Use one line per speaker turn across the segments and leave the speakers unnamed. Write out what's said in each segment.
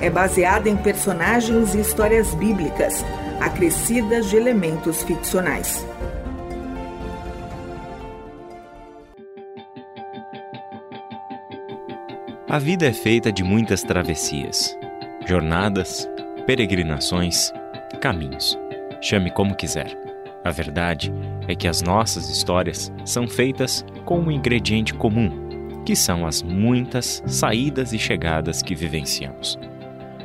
é baseada em personagens e histórias bíblicas, acrescidas de elementos ficcionais.
A vida é feita de muitas travessias, jornadas, peregrinações, caminhos. Chame como quiser. A verdade é que as nossas histórias são feitas com um ingrediente comum, que são as muitas saídas e chegadas que vivenciamos.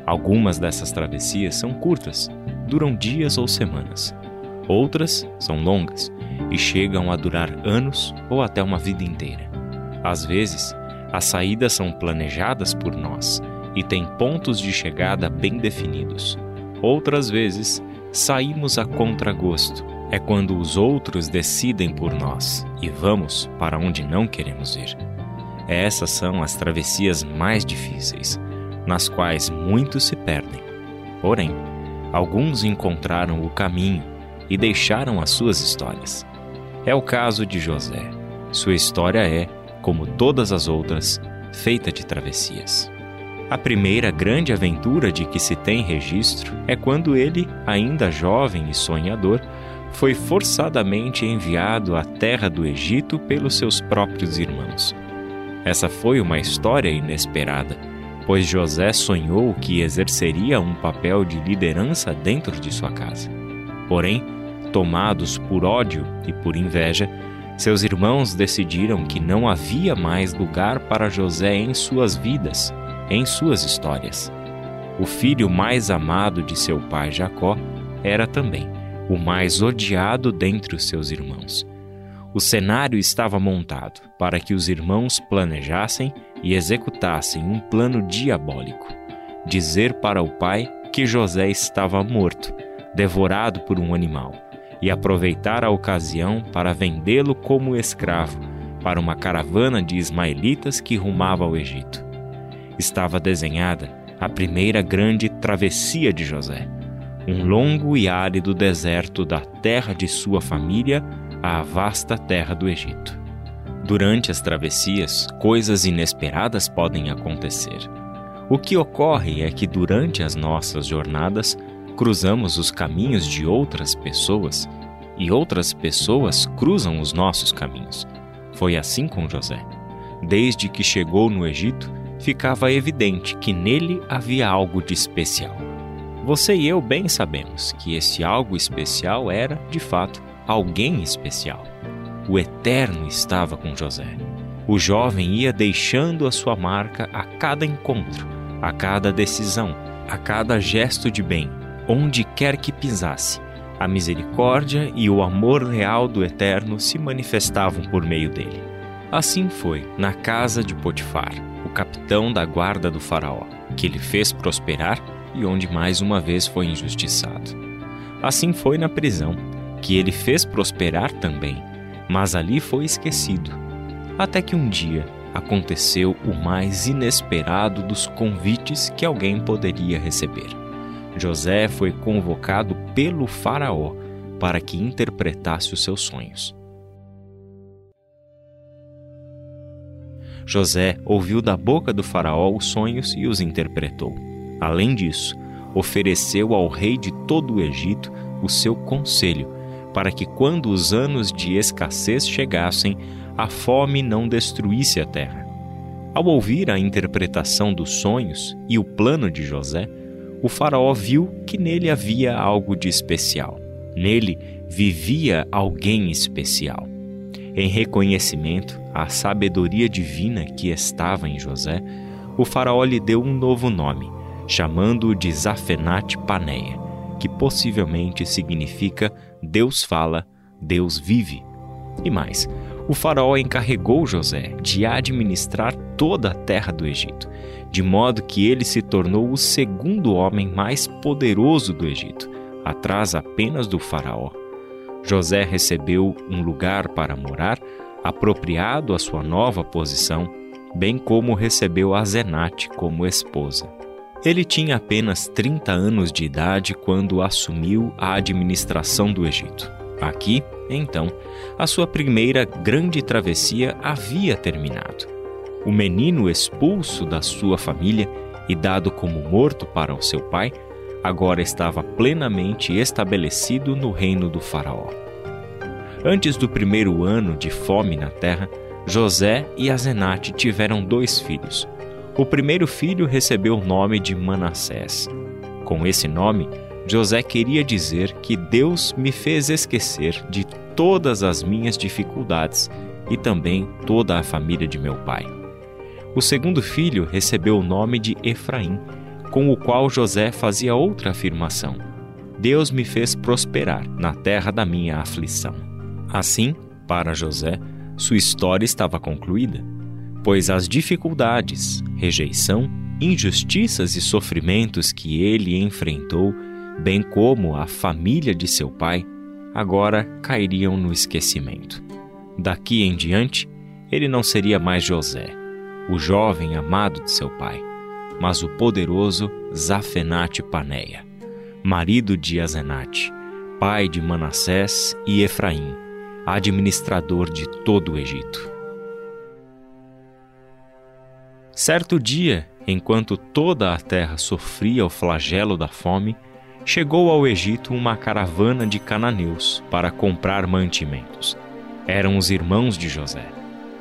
Algumas dessas travessias são curtas, duram dias ou semanas. Outras são longas e chegam a durar anos ou até uma vida inteira. Às vezes, as saídas são planejadas por nós e têm pontos de chegada bem definidos. Outras vezes, saímos a contragosto. É quando os outros decidem por nós e vamos para onde não queremos ir. Essas são as travessias mais difíceis, nas quais muitos se perdem. Porém, alguns encontraram o caminho e deixaram as suas histórias. É o caso de José. Sua história é como todas as outras, feita de travessias. A primeira grande aventura de que se tem registro é quando ele, ainda jovem e sonhador, foi forçadamente enviado à terra do Egito pelos seus próprios irmãos. Essa foi uma história inesperada, pois José sonhou que exerceria um papel de liderança dentro de sua casa. Porém, tomados por ódio e por inveja, seus irmãos decidiram que não havia mais lugar para José em suas vidas, em suas histórias. O filho mais amado de seu pai Jacó era também o mais odiado dentre os seus irmãos. O cenário estava montado para que os irmãos planejassem e executassem um plano diabólico: dizer para o pai que José estava morto, devorado por um animal e aproveitar a ocasião para vendê-lo como escravo para uma caravana de ismaelitas que rumava ao Egito. Estava desenhada a primeira grande travessia de José, um longo e árido deserto da terra de sua família à vasta terra do Egito. Durante as travessias, coisas inesperadas podem acontecer. O que ocorre é que durante as nossas jornadas, cruzamos os caminhos de outras pessoas e outras pessoas cruzam os nossos caminhos. Foi assim com José. Desde que chegou no Egito, ficava evidente que nele havia algo de especial. Você e eu bem sabemos que esse algo especial era, de fato, alguém especial. O Eterno estava com José. O jovem ia deixando a sua marca a cada encontro, a cada decisão, a cada gesto de bem, onde quer que pisasse, a misericórdia e o amor real do Eterno se manifestavam por meio dele. Assim foi na casa de Potifar, o capitão da guarda do Faraó, que ele fez prosperar e onde mais uma vez foi injustiçado. Assim foi na prisão, que ele fez prosperar também, mas ali foi esquecido. Até que um dia aconteceu o mais inesperado dos convites que alguém poderia receber. José foi convocado pelo Faraó para que interpretasse os seus sonhos. José ouviu da boca do Faraó os sonhos e os interpretou. Além disso, ofereceu ao rei de todo o Egito o seu conselho, para que, quando os anos de escassez chegassem, a fome não destruísse a terra. Ao ouvir a interpretação dos sonhos e o plano de José, o Faraó viu que nele havia algo de especial. Nele vivia alguém especial. Em reconhecimento à sabedoria divina que estava em José, o Faraó lhe deu um novo nome, chamando-o de Zafenate Paneia, que possivelmente significa Deus fala, Deus vive. E mais, o Faraó encarregou José de administrar toda a terra do Egito, de modo que ele se tornou o segundo homem mais poderoso do Egito, atrás apenas do Faraó. José recebeu um lugar para morar, apropriado à sua nova posição, bem como recebeu Azenate como esposa. Ele tinha apenas 30 anos de idade quando assumiu a administração do Egito. Aqui, então, a sua primeira grande travessia havia terminado. O menino expulso da sua família e dado como morto para o seu pai, agora estava plenamente estabelecido no reino do Faraó. Antes do primeiro ano de fome na terra, José e Azenate tiveram dois filhos. O primeiro filho recebeu o nome de Manassés. Com esse nome, José queria dizer que Deus me fez esquecer de todas as minhas dificuldades e também toda a família de meu pai. O segundo filho recebeu o nome de Efraim, com o qual José fazia outra afirmação: Deus me fez prosperar na terra da minha aflição. Assim, para José, sua história estava concluída, pois as dificuldades, rejeição, injustiças e sofrimentos que ele enfrentou bem como a família de seu pai, agora cairiam no esquecimento. Daqui em diante, ele não seria mais José, o jovem amado de seu pai, mas o poderoso Zafenate Paneia, marido de Azenate, pai de Manassés e Efraim, administrador de todo o Egito. Certo dia, enquanto toda a terra sofria o flagelo da fome, chegou ao Egito uma caravana de cananeus para comprar mantimentos. Eram os irmãos de José.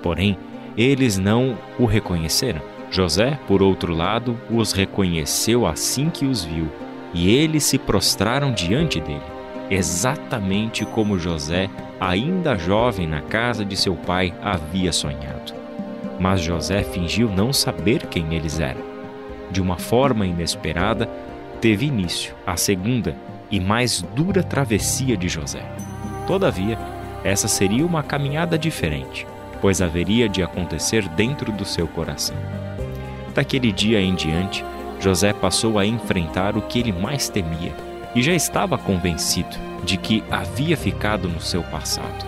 Porém, eles não o reconheceram. José, por outro lado, os reconheceu assim que os viu, e eles se prostraram diante dele, exatamente como José, ainda jovem na casa de seu pai, havia sonhado. Mas José fingiu não saber quem eles eram. De uma forma inesperada, teve início a segunda e mais dura travessia de José. Todavia, essa seria uma caminhada diferente, pois haveria de acontecer dentro do seu coração. Daquele dia em diante, José passou a enfrentar o que ele mais temia e já estava convencido de que havia ficado no seu passado.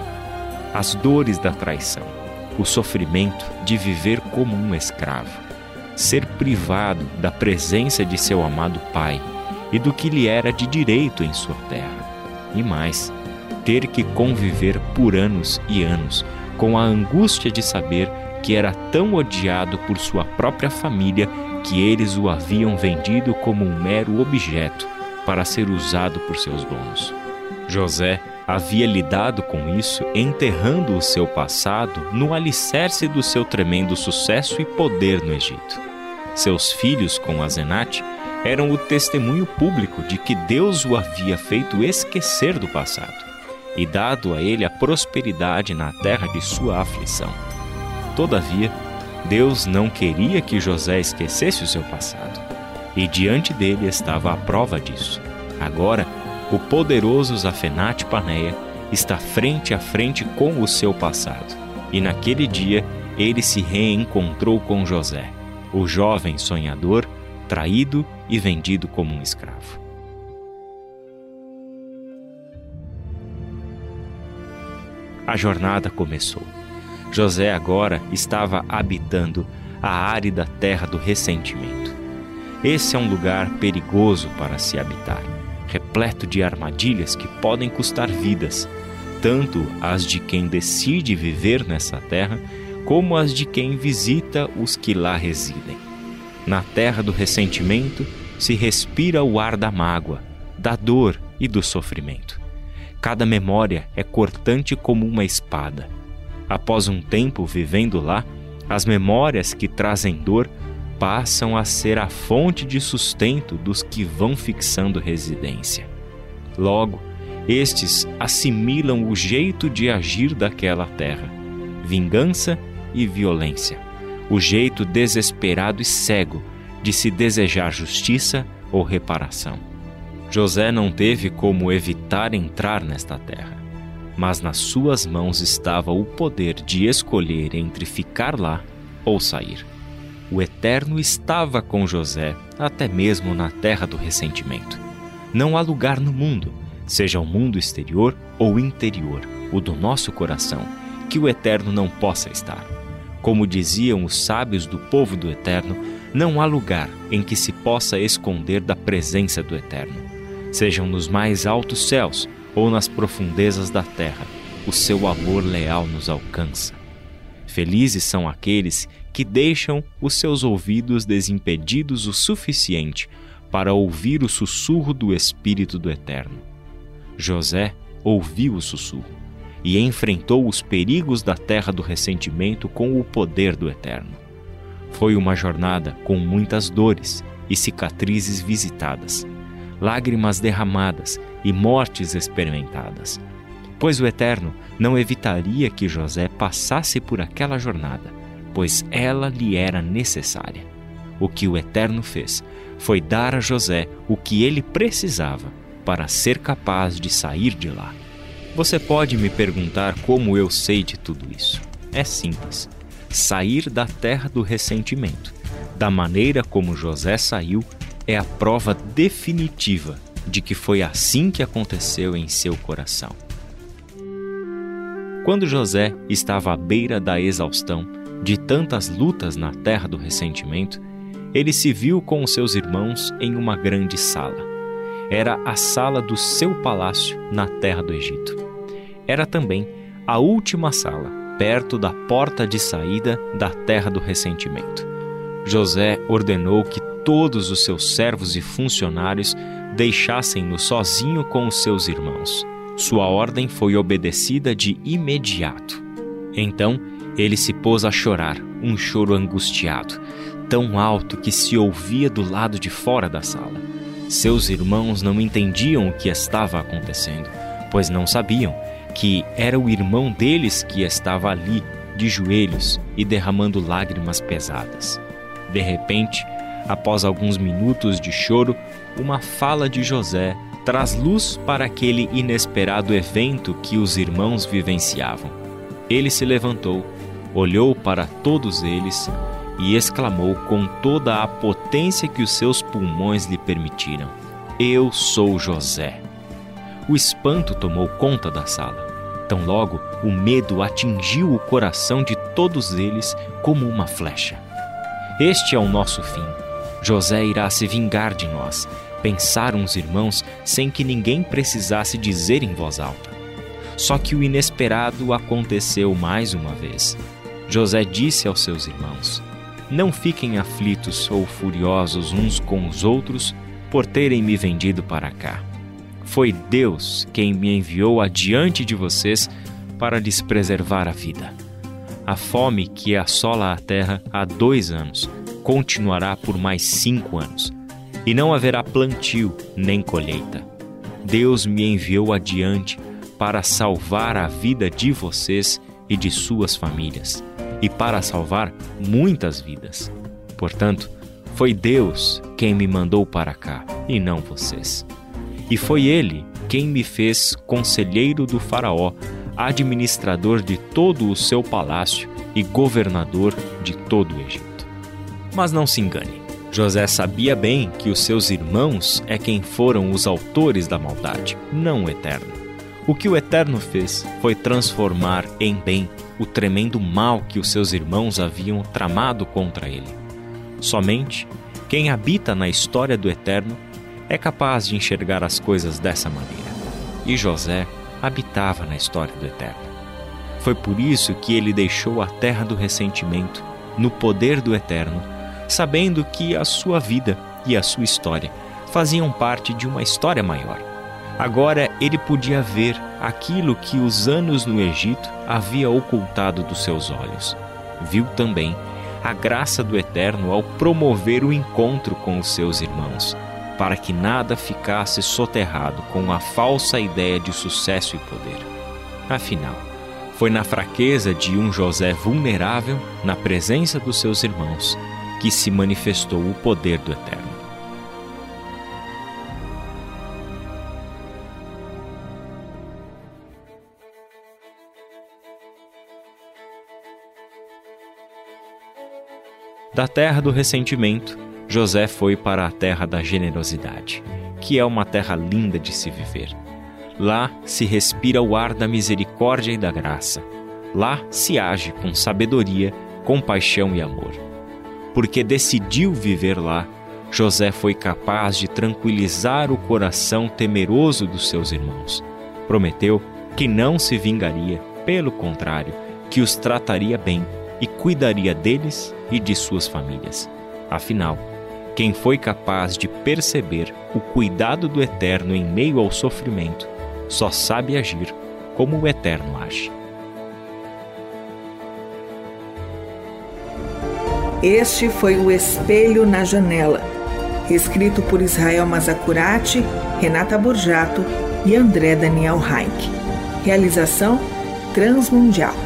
As dores da traição, o sofrimento de viver como um escravo, ser privado da presença de seu amado pai e do que lhe era de direito em sua terra. E mais, ter que conviver por anos e anos com a angústia de saber que era tão odiado por sua própria família que eles o haviam vendido como um mero objeto para ser usado por seus donos. José havia lidado com isso enterrando o seu passado no alicerce do seu tremendo sucesso e poder no Egito. Seus filhos com Azenate eram o testemunho público de que Deus o havia feito esquecer do passado e dado a ele a prosperidade na terra de sua aflição. Todavia, Deus não queria que José esquecesse o seu passado, e diante dele estava a prova disso. Agora, o poderoso Zafenate Paneia está frente a frente com o seu passado, e naquele dia ele se reencontrou com José o jovem sonhador, traído e vendido como um escravo. A jornada começou. José agora estava habitando a árida terra do ressentimento. Esse é um lugar perigoso para se habitar, repleto de armadilhas que podem custar vidas, tanto as de quem decide viver nessa terra como as de quem visita os que lá residem. Na terra do ressentimento se respira o ar da mágoa, da dor e do sofrimento. Cada memória é cortante como uma espada. Após um tempo vivendo lá, as memórias que trazem dor passam a ser a fonte de sustento dos que vão fixando residência. Logo, estes assimilam o jeito de agir daquela terra, vingança e violência, o jeito desesperado e cego de se desejar justiça ou reparação. José não teve como evitar entrar nesta terra. mas nas suas mãos estava o poder de escolher entre ficar lá ou sair. O Eterno estava com José, até mesmo na terra do ressentimento. Não há lugar no mundo, seja o mundo exterior ou interior, o do nosso coração, que o Eterno não possa estar. Como diziam os sábios do povo do Eterno, não há lugar em que se possa esconder da presença do Eterno. Sejam nos mais altos céus ou nas profundezas da terra, o seu amor leal nos alcança. Felizes são aqueles que deixam os seus ouvidos desimpedidos o suficiente para ouvir o sussurro do Espírito do Eterno. José ouviu o sussurro e enfrentou os perigos da terra do ressentimento com o poder do Eterno. Foi uma jornada com muitas dores e cicatrizes visitadas, lágrimas derramadas e mortes experimentadas. Pois o Eterno não evitaria que José passasse por aquela jornada, pois ela lhe era necessária. O que o Eterno fez foi dar a José o que ele precisava para ser capaz de sair de lá. Você pode me perguntar como eu sei de tudo isso. É simples. Sair da terra do ressentimento, da maneira como José saiu, é a prova definitiva de que foi assim que aconteceu em seu coração. Quando José estava à beira da exaustão, de tantas lutas na terra do ressentimento, ele se viu com os seus irmãos em uma grande sala. Era a sala do seu palácio na terra do Egito. Era também a última sala, perto da porta de saída da terra do ressentimento. José ordenou que todos os seus servos e funcionários deixassem-no sozinho com os seus irmãos. Sua ordem foi obedecida de imediato. Então ele se pôs a chorar, um choro angustiado, tão alto que se ouvia do lado de fora da sala. Seus irmãos não entendiam o que estava acontecendo, pois não sabiam que era o irmão deles que estava ali, de joelhos e derramando lágrimas pesadas. De repente, após alguns minutos de choro, uma fala de José traz luz para aquele inesperado evento que os irmãos vivenciavam. Ele se levantou, olhou para todos eles e exclamou com toda a potência que os seus pulmões lhe permitiram: Eu sou José. O espanto tomou conta da sala. Tão logo o medo atingiu o coração de todos eles como uma flecha. Este é o nosso fim. José irá se vingar de nós, pensaram os irmãos sem que ninguém precisasse dizer em voz alta. Só que o inesperado aconteceu mais uma vez. José disse aos seus irmãos: Não fiquem aflitos ou furiosos uns com os outros por terem me vendido para cá. Foi Deus quem me enviou adiante de vocês para lhes preservar a vida. A fome que assola a terra há dois anos continuará por mais cinco anos, e não haverá plantio nem colheita. Deus me enviou adiante para salvar a vida de vocês e de suas famílias e para salvar muitas vidas. Portanto, foi Deus quem me mandou para cá e não vocês. E foi Ele quem me fez conselheiro do Faraó, administrador de todo o seu palácio e governador de todo o Egito. Mas não se engane. José sabia bem que os seus irmãos é quem foram os autores da maldade, não o Eterno. O que o Eterno fez foi transformar em bem o tremendo mal que os seus irmãos haviam tramado contra ele. Somente quem habita na história do Eterno é capaz de enxergar as coisas dessa maneira. E José habitava na história do Eterno. Foi por isso que ele deixou a terra do ressentimento, no poder do Eterno, sabendo que a sua vida e a sua história faziam parte de uma história maior Agora ele podia ver aquilo que os anos no Egito havia ocultado dos seus olhos. Viu também a graça do Eterno ao promover o encontro com os seus irmãos, para que nada ficasse soterrado com a falsa ideia de sucesso e poder. Afinal, foi na fraqueza de um José vulnerável, na presença dos seus irmãos, que se manifestou o poder do Eterno. Da terra do ressentimento, José foi para a terra da generosidade, que é uma terra linda de se viver. Lá se respira o ar da misericórdia e da graça. Lá se age com sabedoria, compaixão e amor. Porque decidiu viver lá, José foi capaz de tranquilizar o coração temeroso dos seus irmãos. Prometeu que não se vingaria, pelo contrário, que os trataria bem e cuidaria deles e de suas famílias. Afinal, quem foi capaz de perceber o cuidado do Eterno em meio ao sofrimento, só sabe agir como o Eterno age.
Este foi o Espelho na Janela, escrito por Israel Mazacurati, Renata Borjato e André Daniel Heinck. Realização Transmundial.